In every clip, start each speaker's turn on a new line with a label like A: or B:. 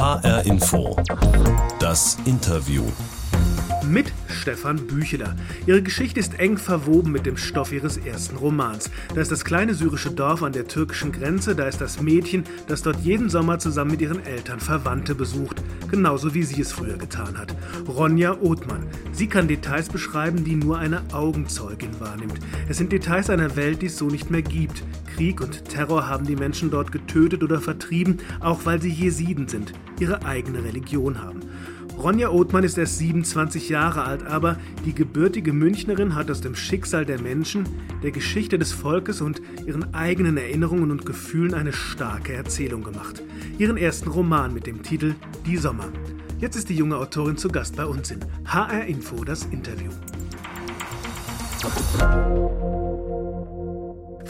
A: HR Info. Das Interview.
B: Mit Stefan Bücheler. Ihre Geschichte ist eng verwoben mit dem Stoff ihres ersten Romans. Da ist das kleine syrische Dorf an der türkischen Grenze, da ist das Mädchen, das dort jeden Sommer zusammen mit ihren Eltern Verwandte besucht, genauso wie sie es früher getan hat. Ronja Othmann. Sie kann Details beschreiben, die nur eine Augenzeugin wahrnimmt. Es sind Details einer Welt, die es so nicht mehr gibt. Krieg und Terror haben die Menschen dort getötet oder vertrieben, auch weil sie Jesiden sind, ihre eigene Religion haben. Ronja Othmann ist erst 27 Jahre alt, aber die gebürtige Münchnerin hat aus dem Schicksal der Menschen, der Geschichte des Volkes und ihren eigenen Erinnerungen und Gefühlen eine starke Erzählung gemacht. Ihren ersten Roman mit dem Titel Die Sommer. Jetzt ist die junge Autorin zu Gast bei uns in HR Info das Interview.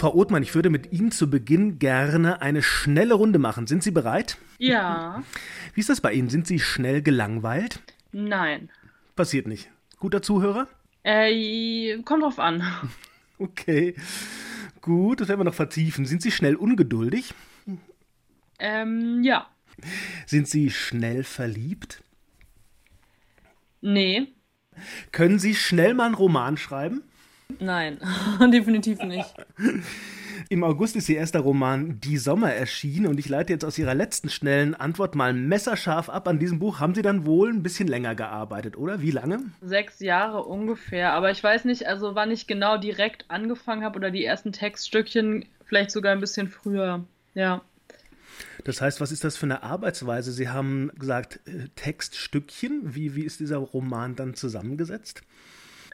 B: Frau Othmann, ich würde mit Ihnen zu Beginn gerne eine schnelle Runde machen. Sind Sie bereit?
C: Ja.
B: Wie ist das bei Ihnen? Sind Sie schnell gelangweilt?
C: Nein.
B: Passiert nicht. Guter Zuhörer?
C: Äh, kommt drauf an.
B: Okay. Gut, das werden wir noch vertiefen. Sind Sie schnell ungeduldig?
C: Ähm, ja.
B: Sind Sie schnell verliebt?
C: Nee.
B: Können Sie schnell mal einen Roman schreiben?
C: Nein, definitiv nicht.
B: Im August ist Ihr erster Roman Die Sommer erschienen und ich leite jetzt aus Ihrer letzten schnellen Antwort mal messerscharf ab. An diesem Buch haben Sie dann wohl ein bisschen länger gearbeitet, oder? Wie lange?
C: Sechs Jahre ungefähr, aber ich weiß nicht, also wann ich genau direkt angefangen habe oder die ersten Textstückchen, vielleicht sogar ein bisschen früher, ja.
B: Das heißt, was ist das für eine Arbeitsweise? Sie haben gesagt, äh, Textstückchen. Wie, wie ist dieser Roman dann zusammengesetzt?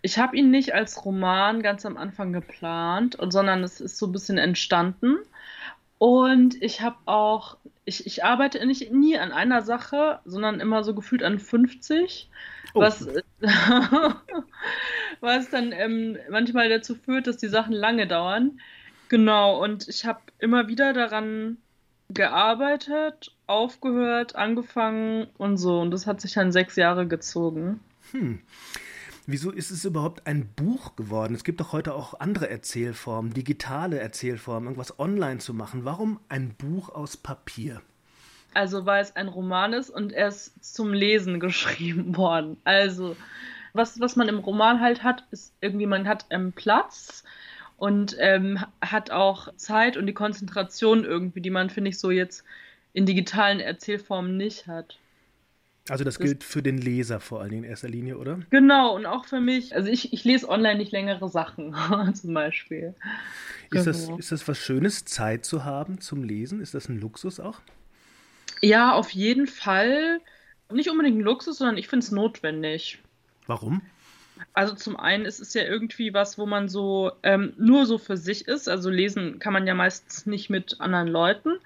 C: Ich habe ihn nicht als Roman ganz am Anfang geplant, sondern es ist so ein bisschen entstanden. Und ich habe auch, ich, ich arbeite nicht nie an einer Sache, sondern immer so gefühlt an 50, oh. was, was dann ähm, manchmal dazu führt, dass die Sachen lange dauern. Genau, und ich habe immer wieder daran gearbeitet, aufgehört, angefangen und so. Und das hat sich dann sechs Jahre gezogen.
B: Hm. Wieso ist es überhaupt ein Buch geworden? Es gibt doch heute auch andere Erzählformen, digitale Erzählformen, irgendwas online zu machen. Warum ein Buch aus Papier?
C: Also, weil es ein Roman ist und er ist zum Lesen geschrieben worden. Also, was, was man im Roman halt hat, ist irgendwie, man hat ähm, Platz und ähm, hat auch Zeit und die Konzentration irgendwie, die man, finde ich, so jetzt in digitalen Erzählformen nicht hat.
B: Also das, das gilt für den Leser vor allen Dingen in erster Linie, oder?
C: Genau, und auch für mich. Also ich, ich lese online nicht längere Sachen, zum Beispiel.
B: Ist, genau. das, ist das was Schönes, Zeit zu haben zum Lesen? Ist das ein Luxus auch?
C: Ja, auf jeden Fall. Nicht unbedingt ein Luxus, sondern ich finde es notwendig.
B: Warum?
C: Also zum einen ist es ja irgendwie was, wo man so ähm, nur so für sich ist. Also lesen kann man ja meistens nicht mit anderen Leuten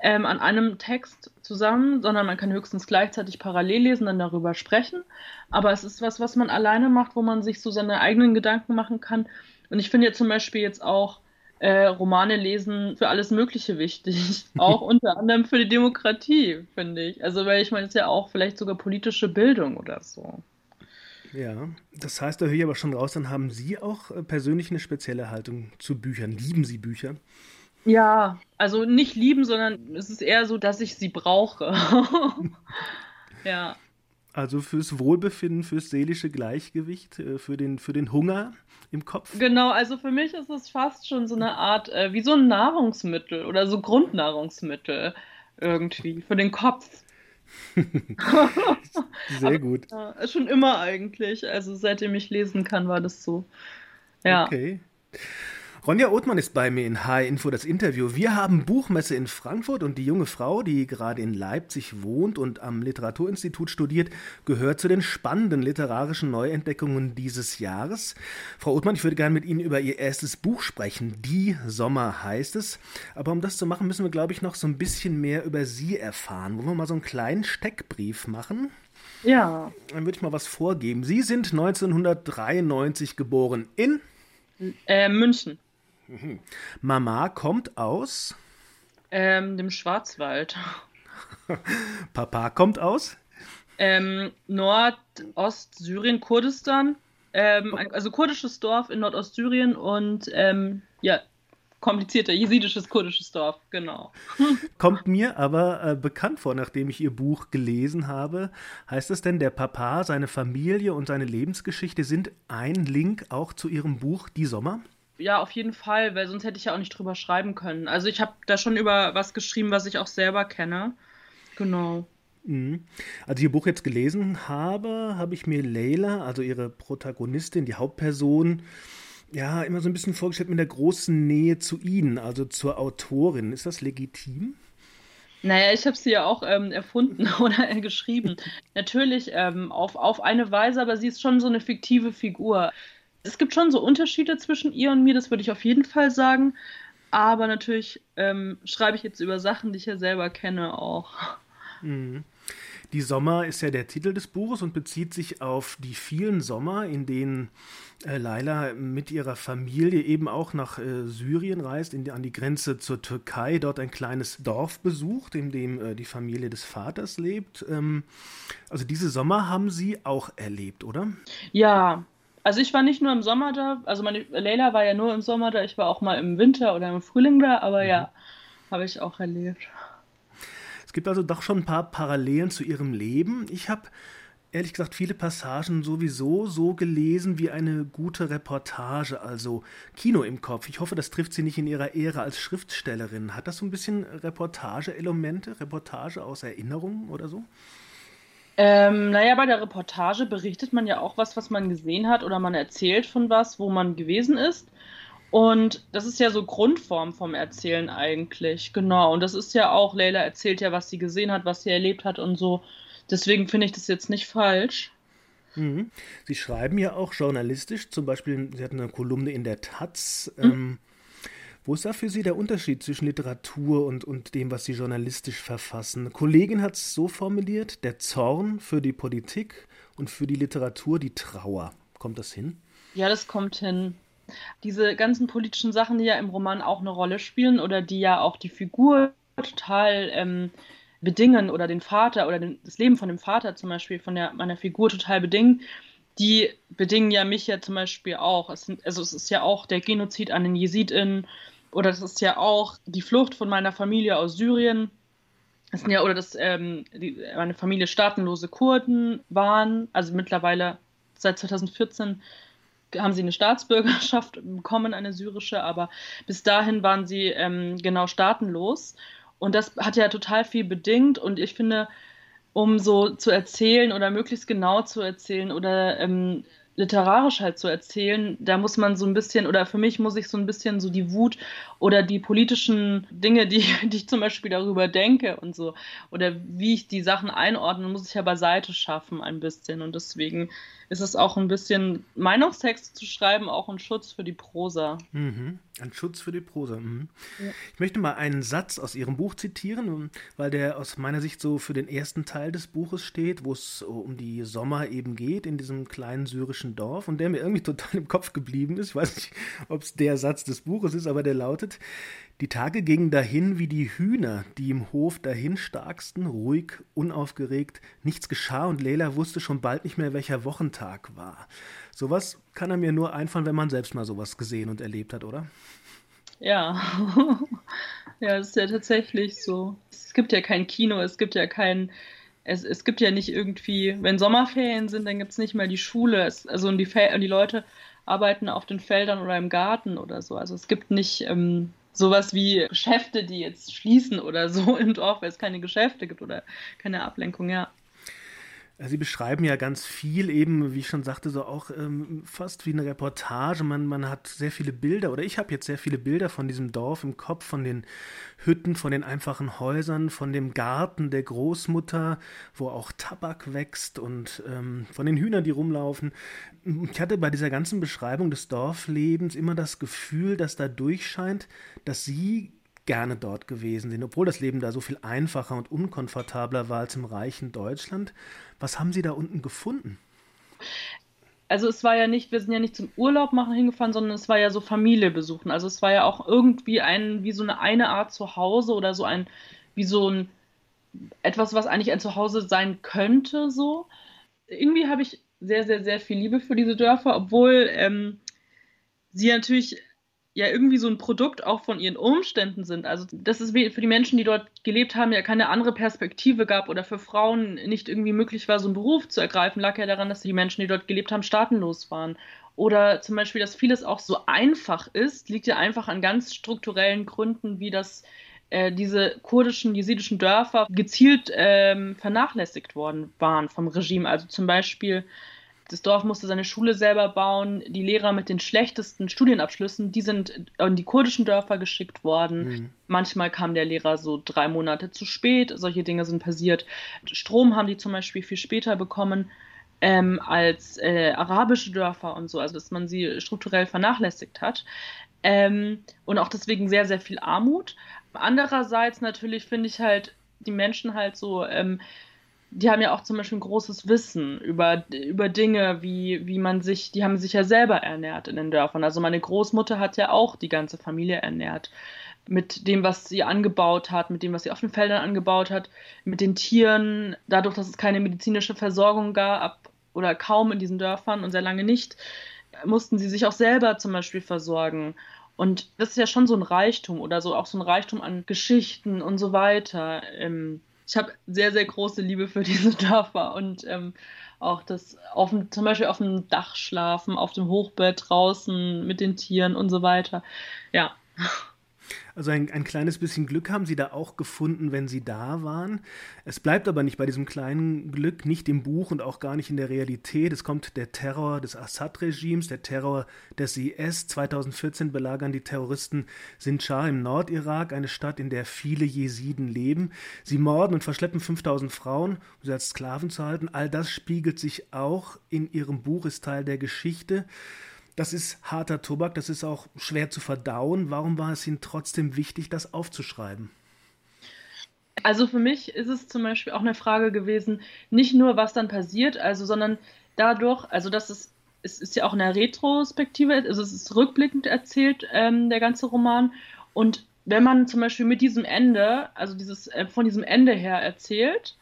C: ähm, an einem Text zusammen, sondern man kann höchstens gleichzeitig parallel lesen, dann darüber sprechen. Aber es ist was, was man alleine macht, wo man sich so seine eigenen Gedanken machen kann. Und ich finde ja zum Beispiel jetzt auch äh, Romane lesen für alles Mögliche wichtig. auch unter anderem für die Demokratie, finde ich. Also, weil ich meine, es ist ja auch vielleicht sogar politische Bildung oder so.
B: Ja, das heißt, da höre ich aber schon raus, dann haben Sie auch äh, persönlich eine spezielle Haltung zu Büchern. Lieben Sie Bücher?
C: Ja, also nicht lieben, sondern es ist eher so, dass ich sie brauche. ja.
B: Also fürs Wohlbefinden, fürs seelische Gleichgewicht, äh, für den, für den Hunger im Kopf?
C: Genau, also für mich ist es fast schon so eine Art, äh, wie so ein Nahrungsmittel oder so Grundnahrungsmittel irgendwie, für den Kopf.
B: Sehr gut.
C: Aber, äh, schon immer eigentlich. Also seitdem ich lesen kann, war das so. Ja.
B: Okay. Ronja Othmann ist bei mir in High Info das Interview. Wir haben Buchmesse in Frankfurt und die junge Frau, die gerade in Leipzig wohnt und am Literaturinstitut studiert, gehört zu den spannenden literarischen Neuentdeckungen dieses Jahres. Frau Othmann, ich würde gerne mit Ihnen über Ihr erstes Buch sprechen. Die Sommer heißt es. Aber um das zu machen, müssen wir, glaube ich, noch so ein bisschen mehr über Sie erfahren. Wollen wir mal so einen kleinen Steckbrief machen?
C: Ja.
B: Dann würde ich mal was vorgeben. Sie sind 1993 geboren in
C: äh, München.
B: Mhm. Mama kommt aus?
C: Ähm, dem Schwarzwald.
B: Papa kommt aus?
C: Ähm, Nordostsyrien, Kurdistan. Ähm, also kurdisches Dorf in Nordostsyrien und ähm, ja, komplizierter jesidisches kurdisches Dorf, genau.
B: Kommt mir aber äh, bekannt vor, nachdem ich Ihr Buch gelesen habe. Heißt es denn, der Papa, seine Familie und seine Lebensgeschichte sind ein Link auch zu Ihrem Buch Die Sommer?
C: Ja, auf jeden Fall, weil sonst hätte ich ja auch nicht drüber schreiben können. Also ich habe da schon über was geschrieben, was ich auch selber kenne. Genau.
B: Mhm. Als ich Ihr Buch jetzt gelesen habe, habe ich mir Leila, also Ihre Protagonistin, die Hauptperson, ja, immer so ein bisschen vorgestellt mit der großen Nähe zu Ihnen, also zur Autorin. Ist das legitim?
C: Naja, ich habe sie ja auch ähm, erfunden oder äh, geschrieben. Natürlich ähm, auf, auf eine Weise, aber sie ist schon so eine fiktive Figur. Es gibt schon so Unterschiede zwischen ihr und mir, das würde ich auf jeden Fall sagen. Aber natürlich ähm, schreibe ich jetzt über Sachen, die ich ja selber kenne auch.
B: Mhm. Die Sommer ist ja der Titel des Buches und bezieht sich auf die vielen Sommer, in denen äh, Laila mit ihrer Familie eben auch nach äh, Syrien reist, in an die Grenze zur Türkei, dort ein kleines Dorf besucht, in dem äh, die Familie des Vaters lebt. Ähm, also diese Sommer haben Sie auch erlebt, oder?
C: Ja, also ich war nicht nur im Sommer da, also meine Leila war ja nur im Sommer da, ich war auch mal im Winter oder im Frühling da, aber mhm. ja, habe ich auch erlebt.
B: Es gibt also doch schon ein paar Parallelen zu ihrem Leben. Ich habe ehrlich gesagt viele Passagen sowieso so gelesen wie eine gute Reportage, also Kino im Kopf. Ich hoffe, das trifft sie nicht in ihrer Ehre als Schriftstellerin. Hat das so ein bisschen Reportage-Elemente, Reportage aus Erinnerungen oder so?
C: Ähm, naja, bei der Reportage berichtet man ja auch was, was man gesehen hat oder man erzählt von was, wo man gewesen ist. Und das ist ja so Grundform vom Erzählen eigentlich, genau. Und das ist ja auch, Leila erzählt ja, was sie gesehen hat, was sie erlebt hat und so. Deswegen finde ich das jetzt nicht falsch.
B: Mhm. Sie schreiben ja auch journalistisch, zum Beispiel, Sie hatten eine Kolumne in der Taz. Mhm. Ähm, wo ist da für Sie der Unterschied zwischen Literatur und, und dem, was Sie journalistisch verfassen? Eine Kollegin hat es so formuliert, der Zorn für die Politik und für die Literatur die Trauer. Kommt das hin?
C: Ja, das kommt hin diese ganzen politischen Sachen, die ja im Roman auch eine Rolle spielen oder die ja auch die Figur total ähm, bedingen oder den Vater oder den, das Leben von dem Vater zum Beispiel, von der, meiner Figur total bedingen, die bedingen ja mich ja zum Beispiel auch. Es sind, also es ist ja auch der Genozid an den Jesidinnen oder das ist ja auch die Flucht von meiner Familie aus Syrien. Das sind ja, oder dass ähm, die, meine Familie staatenlose Kurden waren, also mittlerweile seit 2014 haben sie eine Staatsbürgerschaft bekommen, eine syrische, aber bis dahin waren sie ähm, genau staatenlos. Und das hat ja total viel bedingt. Und ich finde, um so zu erzählen oder möglichst genau zu erzählen oder ähm, literarisch halt zu erzählen, da muss man so ein bisschen, oder für mich muss ich so ein bisschen so die Wut oder die politischen Dinge, die, die ich zum Beispiel darüber denke und so, oder wie ich die Sachen einordne, muss ich ja beiseite schaffen ein bisschen. Und deswegen ist es auch ein bisschen Meinungstexte zu schreiben, auch ein Schutz für die Prosa.
B: Mhm. Ein Schutz für die Prosa. Mhm. Ja. Ich möchte mal einen Satz aus Ihrem Buch zitieren, weil der aus meiner Sicht so für den ersten Teil des Buches steht, wo es um die Sommer eben geht in diesem kleinen syrischen Dorf und der mir irgendwie total im Kopf geblieben ist. Ich weiß nicht, ob es der Satz des Buches ist, aber der lautet: die Tage gingen dahin wie die Hühner, die im Hof dahinstarksten, ruhig, unaufgeregt. Nichts geschah und Leila wusste schon bald nicht mehr, welcher Wochentag war. Sowas kann er mir nur einfallen, wenn man selbst mal sowas gesehen und erlebt hat, oder?
C: Ja. ja, das ist ja tatsächlich so. Es gibt ja kein Kino, es gibt ja kein. Es, es gibt ja nicht irgendwie, wenn Sommerferien sind, dann gibt es nicht mal die Schule. Es, also und die, und die Leute arbeiten auf den Feldern oder im Garten oder so. Also es gibt nicht ähm, sowas wie Geschäfte, die jetzt schließen oder so im Dorf, weil es keine Geschäfte gibt oder keine Ablenkung, ja.
B: Sie beschreiben ja ganz viel eben, wie ich schon sagte, so auch ähm, fast wie eine Reportage. Man, man hat sehr viele Bilder oder ich habe jetzt sehr viele Bilder von diesem Dorf im Kopf, von den Hütten, von den einfachen Häusern, von dem Garten der Großmutter, wo auch Tabak wächst und ähm, von den Hühnern, die rumlaufen. Ich hatte bei dieser ganzen Beschreibung des Dorflebens immer das Gefühl, dass da durchscheint, dass Sie gerne dort gewesen sind, obwohl das Leben da so viel einfacher und unkomfortabler war als im reichen Deutschland. Was haben Sie da unten gefunden?
C: Also es war ja nicht, wir sind ja nicht zum Urlaub machen hingefahren, sondern es war ja so Familie besuchen. Also es war ja auch irgendwie ein, wie so eine eine Art Zuhause oder so ein, wie so ein etwas, was eigentlich ein Zuhause sein könnte, so. Irgendwie habe ich sehr, sehr, sehr viel Liebe für diese Dörfer, obwohl ähm, sie natürlich ja irgendwie so ein Produkt auch von ihren Umständen sind. Also dass es für die Menschen, die dort gelebt haben, ja keine andere Perspektive gab oder für Frauen nicht irgendwie möglich war, so einen Beruf zu ergreifen, lag ja daran, dass die Menschen, die dort gelebt haben, staatenlos waren. Oder zum Beispiel, dass vieles auch so einfach ist, liegt ja einfach an ganz strukturellen Gründen, wie das äh, diese kurdischen, jesidischen Dörfer gezielt ähm, vernachlässigt worden waren vom Regime. Also zum Beispiel das Dorf musste seine Schule selber bauen. Die Lehrer mit den schlechtesten Studienabschlüssen, die sind in die kurdischen Dörfer geschickt worden. Mhm. Manchmal kam der Lehrer so drei Monate zu spät. Solche Dinge sind passiert. Strom haben die zum Beispiel viel später bekommen ähm, als äh, arabische Dörfer und so. Also dass man sie strukturell vernachlässigt hat. Ähm, und auch deswegen sehr, sehr viel Armut. Andererseits natürlich finde ich halt die Menschen halt so ähm, die haben ja auch zum Beispiel ein großes Wissen über, über Dinge, wie, wie man sich, die haben sich ja selber ernährt in den Dörfern. Also meine Großmutter hat ja auch die ganze Familie ernährt. Mit dem, was sie angebaut hat, mit dem, was sie auf den Feldern angebaut hat, mit den Tieren, dadurch, dass es keine medizinische Versorgung gab oder kaum in diesen Dörfern und sehr lange nicht, mussten sie sich auch selber zum Beispiel versorgen. Und das ist ja schon so ein Reichtum oder so auch so ein Reichtum an Geschichten und so weiter. Ich habe sehr, sehr große Liebe für diese Dörfer und ähm, auch das auf zum Beispiel auf dem Dach schlafen, auf dem Hochbett draußen mit den Tieren und so weiter. Ja.
B: Also ein, ein kleines bisschen Glück haben Sie da auch gefunden, wenn Sie da waren. Es bleibt aber nicht bei diesem kleinen Glück, nicht im Buch und auch gar nicht in der Realität. Es kommt der Terror des Assad-Regimes, der Terror des IS. 2014 belagern die Terroristen Sinjar im Nordirak, eine Stadt, in der viele Jesiden leben. Sie morden und verschleppen 5000 Frauen, um sie als Sklaven zu halten. All das spiegelt sich auch in Ihrem Buch, ist Teil der Geschichte. Das ist harter Tobak, das ist auch schwer zu verdauen. Warum war es Ihnen trotzdem wichtig, das aufzuschreiben?
C: Also für mich ist es zum Beispiel auch eine Frage gewesen, nicht nur was dann passiert, also sondern dadurch, also dass es es ist ja auch eine Retrospektive, also es ist rückblickend erzählt, ähm, der ganze Roman. Und wenn man zum Beispiel mit diesem Ende, also dieses, äh, von diesem Ende her erzählt,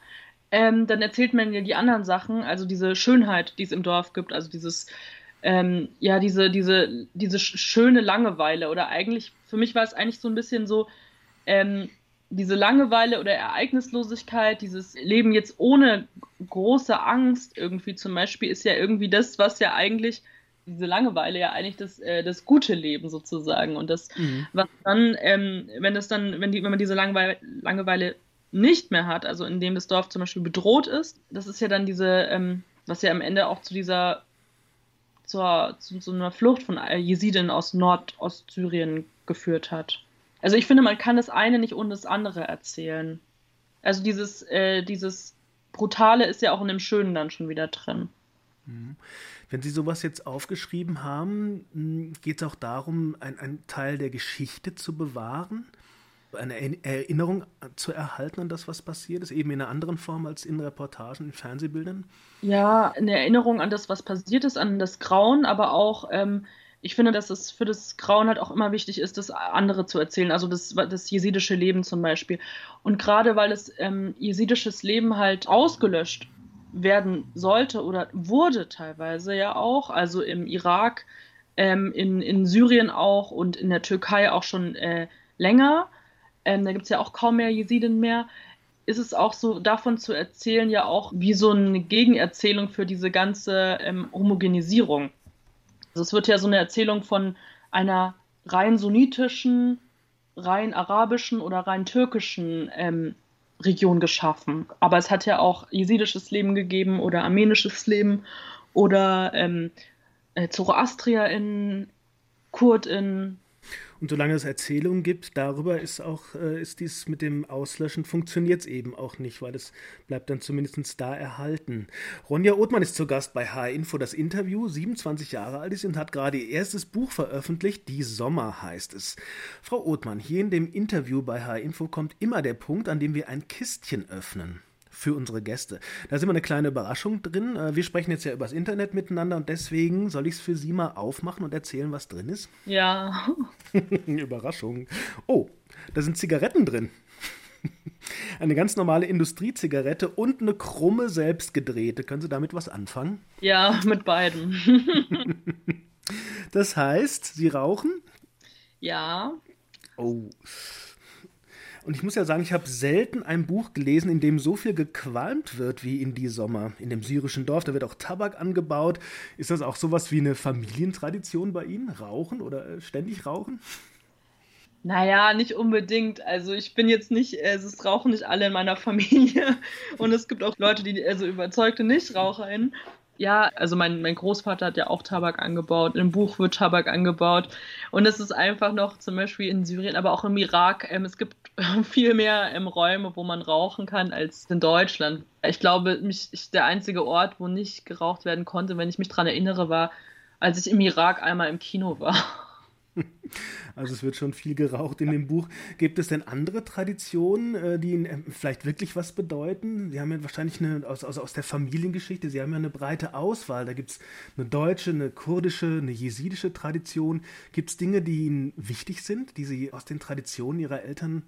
C: ähm, dann erzählt man ja die anderen Sachen, also diese Schönheit, die es im Dorf gibt, also dieses ähm, ja, diese, diese, diese schöne Langeweile oder eigentlich, für mich war es eigentlich so ein bisschen so, ähm, diese Langeweile oder Ereignislosigkeit, dieses Leben jetzt ohne große Angst irgendwie zum Beispiel, ist ja irgendwie das, was ja eigentlich, diese Langeweile ja eigentlich das, äh, das gute Leben sozusagen. Und das, mhm. was dann, ähm, wenn es dann, wenn die, wenn man diese Langeweile, Langeweile nicht mehr hat, also indem das Dorf zum Beispiel bedroht ist, das ist ja dann diese, ähm, was ja am Ende auch zu dieser zur, zu, zu einer Flucht von Jesiden aus Nordostsyrien geführt hat. Also ich finde, man kann das eine nicht ohne das andere erzählen. Also dieses, äh, dieses Brutale ist ja auch in dem Schönen dann schon wieder drin.
B: Mhm. Wenn Sie sowas jetzt aufgeschrieben haben, hm, geht es auch darum, einen Teil der Geschichte zu bewahren? Eine Erinnerung zu erhalten an das, was passiert ist, eben in einer anderen Form als in Reportagen, in Fernsehbildern?
C: Ja, eine Erinnerung an das, was passiert ist, an das Grauen, aber auch, ähm, ich finde, dass es für das Grauen halt auch immer wichtig ist, das andere zu erzählen, also das, das jesidische Leben zum Beispiel. Und gerade weil das ähm, jesidisches Leben halt ausgelöscht werden sollte oder wurde teilweise ja auch, also im Irak, ähm, in, in Syrien auch und in der Türkei auch schon äh, länger ähm, da gibt es ja auch kaum mehr Jesiden mehr, ist es auch so, davon zu erzählen, ja auch wie so eine Gegenerzählung für diese ganze ähm, Homogenisierung. Also es wird ja so eine Erzählung von einer rein sunnitischen, rein arabischen oder rein türkischen ähm, Region geschaffen. Aber es hat ja auch jesidisches Leben gegeben oder armenisches Leben oder ähm, äh, ZoroastrierInnen, KurdInnen,
B: und solange es Erzählungen gibt, darüber ist auch, äh, ist dies mit dem Auslöschen funktioniert es eben auch nicht, weil es bleibt dann zumindest da erhalten. Ronja Othmann ist zu Gast bei H-Info. Das Interview, 27 Jahre alt ist und hat gerade ihr erstes Buch veröffentlicht, Die Sommer heißt es. Frau Othmann, hier in dem Interview bei H-Info kommt immer der Punkt, an dem wir ein Kistchen öffnen für unsere Gäste. Da ist immer eine kleine Überraschung drin. Äh, wir sprechen jetzt ja übers Internet miteinander und deswegen soll ich es für Sie mal aufmachen und erzählen, was drin ist?
C: Ja.
B: Überraschung. Oh, da sind Zigaretten drin. Eine ganz normale Industriezigarette und eine krumme selbstgedrehte. Können Sie damit was anfangen?
C: Ja, mit beiden.
B: das heißt, Sie rauchen?
C: Ja.
B: Oh. Und ich muss ja sagen, ich habe selten ein Buch gelesen, in dem so viel gequalmt wird wie in Die Sommer. In dem syrischen Dorf, da wird auch Tabak angebaut. Ist das auch sowas wie eine Familientradition bei Ihnen? Rauchen oder äh, ständig rauchen?
C: Naja, nicht unbedingt. Also ich bin jetzt nicht, äh, es rauchen nicht alle in meiner Familie. Und es gibt auch Leute, die, also überzeugte NichtraucherInnen. Ja, also mein, mein Großvater hat ja auch Tabak angebaut. Im Buch wird Tabak angebaut. Und es ist einfach noch zum Beispiel in Syrien, aber auch im Irak. Ähm, es gibt viel mehr ähm, Räume, wo man rauchen kann als in Deutschland. Ich glaube, mich, ich, der einzige Ort, wo nicht geraucht werden konnte, wenn ich mich daran erinnere, war, als ich im Irak einmal im Kino war.
B: Also es wird schon viel geraucht in dem Buch. Gibt es denn andere Traditionen, äh, die Ihnen ähm, vielleicht wirklich was bedeuten? Sie haben ja wahrscheinlich eine, aus, aus, aus der Familiengeschichte, Sie haben ja eine breite Auswahl. Da gibt es eine deutsche, eine kurdische, eine jesidische Tradition. Gibt es Dinge, die Ihnen wichtig sind, die Sie aus den Traditionen Ihrer Eltern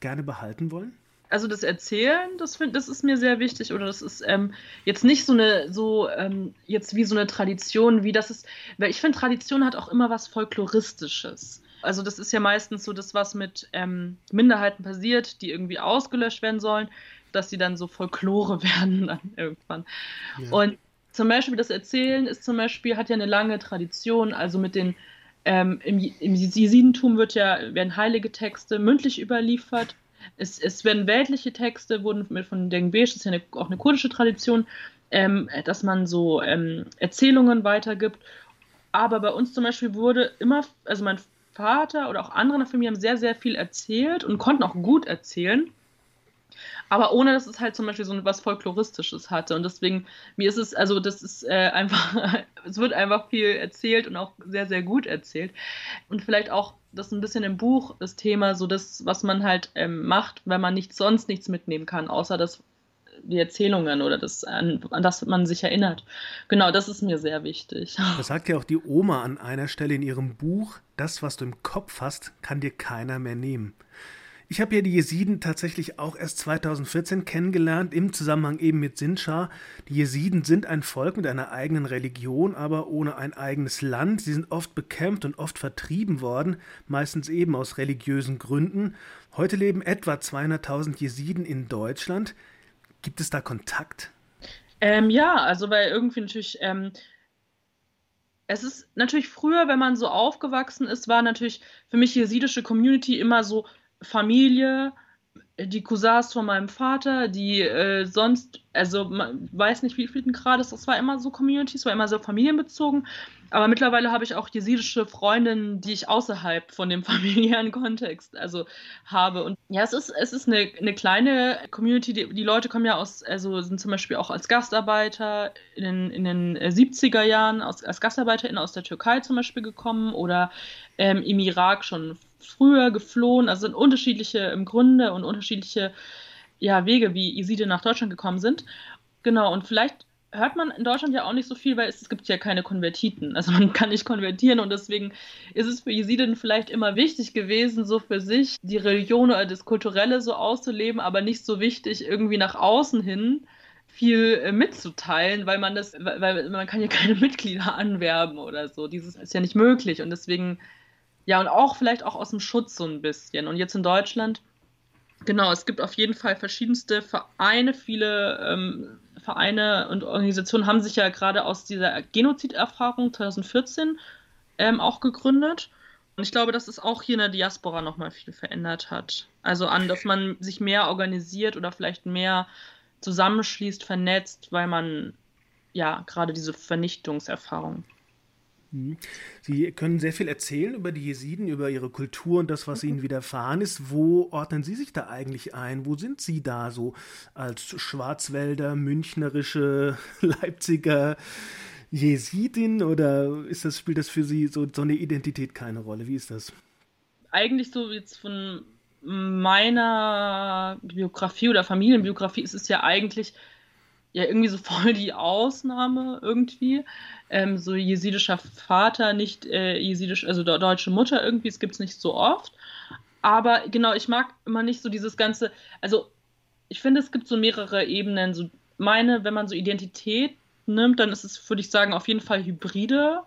B: gerne behalten wollen?
C: Also das Erzählen, das, find, das ist mir sehr wichtig. Oder das ist ähm, jetzt nicht so eine, so ähm, jetzt wie so eine Tradition, wie das ist, weil ich finde, Tradition hat auch immer was Folkloristisches. Also das ist ja meistens so das, was mit ähm, Minderheiten passiert, die irgendwie ausgelöscht werden sollen, dass sie dann so Folklore werden dann irgendwann. Ja. Und zum Beispiel das Erzählen ist zum Beispiel, hat ja eine lange Tradition, also mit den ähm, im, im Jesidentum wird ja, werden heilige Texte mündlich überliefert es, es werden weltliche Texte, wurden mit von Dengbesch, das ist ja eine, auch eine kurdische Tradition, ähm, dass man so ähm, Erzählungen weitergibt. Aber bei uns zum Beispiel wurde immer, also mein Vater oder auch andere in der Familie haben sehr, sehr viel erzählt und konnten auch gut erzählen. Aber ohne, dass es halt zum Beispiel so was Folkloristisches hatte. Und deswegen, mir ist es, also das ist äh, einfach, es wird einfach viel erzählt und auch sehr, sehr gut erzählt. Und vielleicht auch das ein bisschen im Buch, das Thema, so das, was man halt ähm, macht, wenn man nicht sonst nichts mitnehmen kann, außer das die Erzählungen oder das, an, an, das man sich erinnert. Genau, das ist mir sehr wichtig.
B: Das sagt ja auch die Oma an einer Stelle in ihrem Buch, das, was du im Kopf hast, kann dir keiner mehr nehmen. Ich habe ja die Jesiden tatsächlich auch erst 2014 kennengelernt, im Zusammenhang eben mit Sinjar. Die Jesiden sind ein Volk mit einer eigenen Religion, aber ohne ein eigenes Land. Sie sind oft bekämpft und oft vertrieben worden, meistens eben aus religiösen Gründen. Heute leben etwa 200.000 Jesiden in Deutschland. Gibt es da Kontakt?
C: Ähm, ja, also weil irgendwie natürlich. Ähm es ist natürlich früher, wenn man so aufgewachsen ist, war natürlich für mich jesidische Community immer so Familie, die Cousins von meinem Vater, die äh, sonst, also man weiß nicht, wie viel Grad ist, das war immer so Community, es war immer so familienbezogen. Aber mittlerweile habe ich auch jesidische Freundinnen, die ich außerhalb von dem familiären Kontext also habe. Und ja, es ist, es ist eine, eine kleine Community. Die, die Leute kommen ja aus, also sind zum Beispiel auch als Gastarbeiter in den, in den 70er Jahren, aus, als GastarbeiterInnen aus der Türkei zum Beispiel gekommen oder ähm, im Irak schon früher geflohen. Also sind unterschiedliche im Grunde und unterschiedliche ja, Wege, wie Jeside nach Deutschland gekommen sind. Genau, und vielleicht hört man in Deutschland ja auch nicht so viel, weil es, es, gibt ja keine Konvertiten. Also man kann nicht konvertieren und deswegen ist es für Jesiden vielleicht immer wichtig gewesen, so für sich die Religion oder das Kulturelle so auszuleben, aber nicht so wichtig, irgendwie nach außen hin viel äh, mitzuteilen, weil man das, weil man kann ja keine Mitglieder anwerben oder so. Dieses ist ja nicht möglich und deswegen ja, und auch vielleicht auch aus dem Schutz so ein bisschen. Und jetzt in Deutschland, genau, es gibt auf jeden Fall verschiedenste Vereine, viele ähm, Vereine und Organisationen haben sich ja gerade aus dieser Genoziderfahrung 2014 ähm, auch gegründet. Und ich glaube, dass es auch hier in der Diaspora nochmal viel verändert hat. Also an, dass man sich mehr organisiert oder vielleicht mehr zusammenschließt, vernetzt, weil man ja gerade diese Vernichtungserfahrung.
B: Sie können sehr viel erzählen über die Jesiden, über ihre Kultur und das, was mhm. ihnen widerfahren ist. Wo ordnen Sie sich da eigentlich ein? Wo sind Sie da so als Schwarzwälder, Münchnerische, Leipziger Jesidin oder ist das, spielt das für Sie so, so eine Identität keine Rolle? Wie ist das?
C: Eigentlich so jetzt von meiner Biografie oder Familienbiografie ist es ja eigentlich ja irgendwie so voll die Ausnahme irgendwie. Ähm, so jesidischer Vater, nicht äh, jesidisch, also deutsche Mutter irgendwie, es gibt es nicht so oft. Aber genau, ich mag immer nicht so dieses ganze, also ich finde, es gibt so mehrere Ebenen. So meine, wenn man so Identität nimmt, dann ist es, würde ich sagen, auf jeden Fall hybride.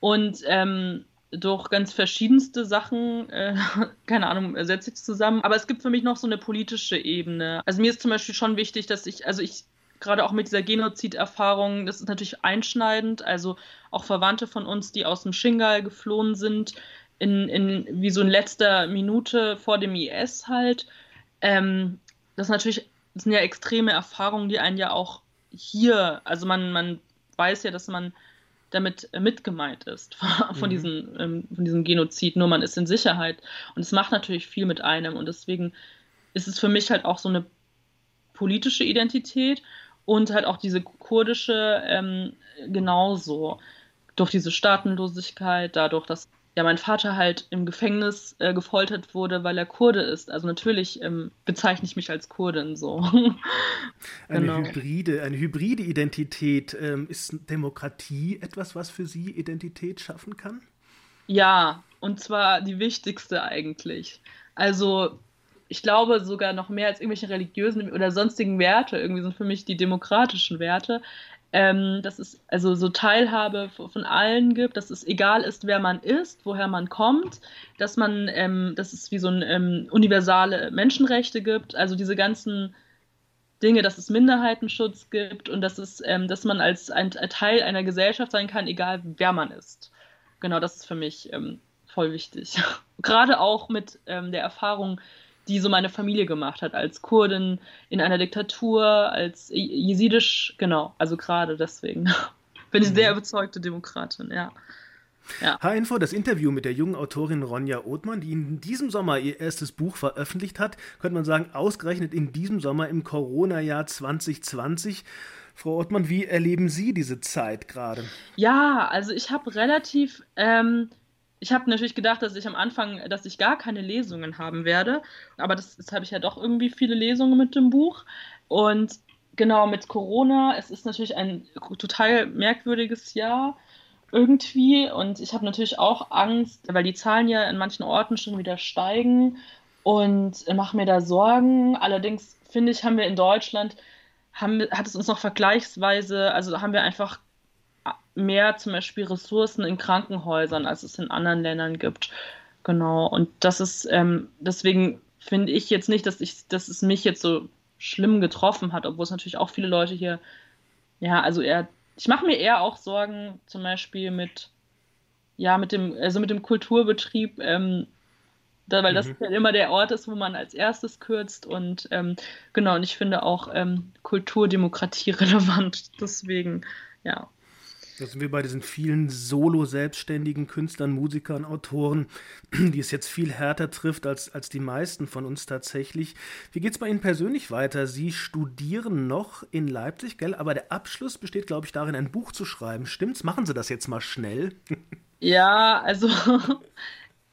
C: Und ähm, durch ganz verschiedenste Sachen, äh, keine Ahnung, setze ich zusammen. Aber es gibt für mich noch so eine politische Ebene. Also mir ist zum Beispiel schon wichtig, dass ich, also ich gerade auch mit dieser Genoziderfahrung, das ist natürlich einschneidend. Also auch Verwandte von uns, die aus dem Shingal geflohen sind, in, in wie so in letzter Minute vor dem IS halt. Ähm, das natürlich, das sind ja extreme Erfahrungen, die einen ja auch hier, also man, man weiß ja, dass man damit äh, mitgemeint ist von, mhm. diesem, ähm, von diesem Genozid, nur man ist in Sicherheit. Und es macht natürlich viel mit einem und deswegen ist es für mich halt auch so eine politische Identität und halt auch diese kurdische ähm, genauso. Durch diese Staatenlosigkeit, dadurch, dass ja mein Vater halt im Gefängnis äh, gefoltert wurde, weil er Kurde ist. Also natürlich ähm, bezeichne ich mich als Kurdin so.
B: eine genau. hybride, eine hybride Identität. Ähm, ist Demokratie etwas, was für Sie Identität schaffen kann?
C: Ja, und zwar die wichtigste eigentlich. Also ich glaube sogar noch mehr als irgendwelche religiösen oder sonstigen Werte irgendwie sind für mich die demokratischen Werte ähm, dass es also so Teilhabe von allen gibt, dass es egal ist, wer man ist, woher man kommt, dass man, ähm, dass es wie so ein ähm, universale Menschenrechte gibt, also diese ganzen Dinge, dass es Minderheitenschutz gibt und dass es, ähm, dass man als ein, ein, Teil einer Gesellschaft sein kann, egal wer man ist. Genau, das ist für mich ähm, voll wichtig. Gerade auch mit ähm, der Erfahrung, die so meine Familie gemacht hat, als Kurdin in einer Diktatur, als jesidisch, genau, also gerade deswegen. Bin ich mhm. sehr überzeugte Demokratin, ja.
B: Ja. H-Info, das Interview mit der jungen Autorin Ronja Othmann, die in diesem Sommer ihr erstes Buch veröffentlicht hat, könnte man sagen, ausgerechnet in diesem Sommer im Corona-Jahr 2020. Frau Othmann, wie erleben Sie diese Zeit gerade?
C: Ja, also ich habe relativ ähm, ich habe natürlich gedacht, dass ich am Anfang, dass ich gar keine Lesungen haben werde. Aber das, das habe ich ja doch irgendwie viele Lesungen mit dem Buch. Und genau mit Corona, es ist natürlich ein total merkwürdiges Jahr irgendwie. Und ich habe natürlich auch Angst, weil die Zahlen ja in manchen Orten schon wieder steigen und mache mir da Sorgen. Allerdings finde ich, haben wir in Deutschland, haben, hat es uns noch vergleichsweise, also haben wir einfach mehr zum Beispiel Ressourcen in Krankenhäusern, als es in anderen Ländern gibt. Genau. Und das ist, ähm, deswegen finde ich jetzt nicht, dass ich, dass es mich jetzt so schlimm getroffen hat, obwohl es natürlich auch viele Leute hier, ja, also eher, ich mache mir eher auch Sorgen, zum Beispiel mit, ja, mit dem, also mit dem Kulturbetrieb, ähm, da, weil mhm. das ja immer der Ort ist, wo man als erstes kürzt und ähm, genau, und ich finde auch ähm, Kulturdemokratie relevant, deswegen, ja.
B: Da sind wir bei diesen vielen solo-selbstständigen Künstlern, Musikern, Autoren, die es jetzt viel härter trifft als, als die meisten von uns tatsächlich. Wie geht es bei Ihnen persönlich weiter? Sie studieren noch in Leipzig, gell? Aber der Abschluss besteht, glaube ich, darin, ein Buch zu schreiben. Stimmt's? Machen Sie das jetzt mal schnell.
C: Ja, also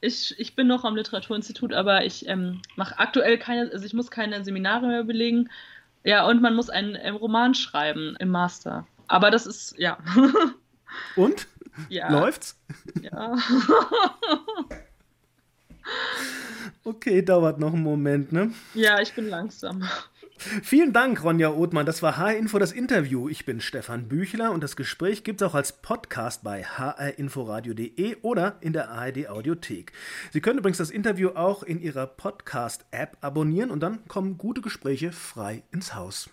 C: ich, ich bin noch am Literaturinstitut, aber ich ähm, mache aktuell keine, also ich muss keine Seminare mehr belegen. Ja, und man muss einen, einen Roman schreiben im Master. Aber das ist, ja.
B: Und? Ja. Läuft's?
C: Ja.
B: okay, dauert noch einen Moment, ne?
C: Ja, ich bin langsam.
B: Vielen Dank, Ronja Othmann. Das war HR-Info, das Interview. Ich bin Stefan Büchler und das Gespräch gibt es auch als Podcast bei hrinforadio.de oder in der ARD Audiothek. Sie können übrigens das Interview auch in Ihrer Podcast-App abonnieren und dann kommen gute Gespräche frei ins Haus.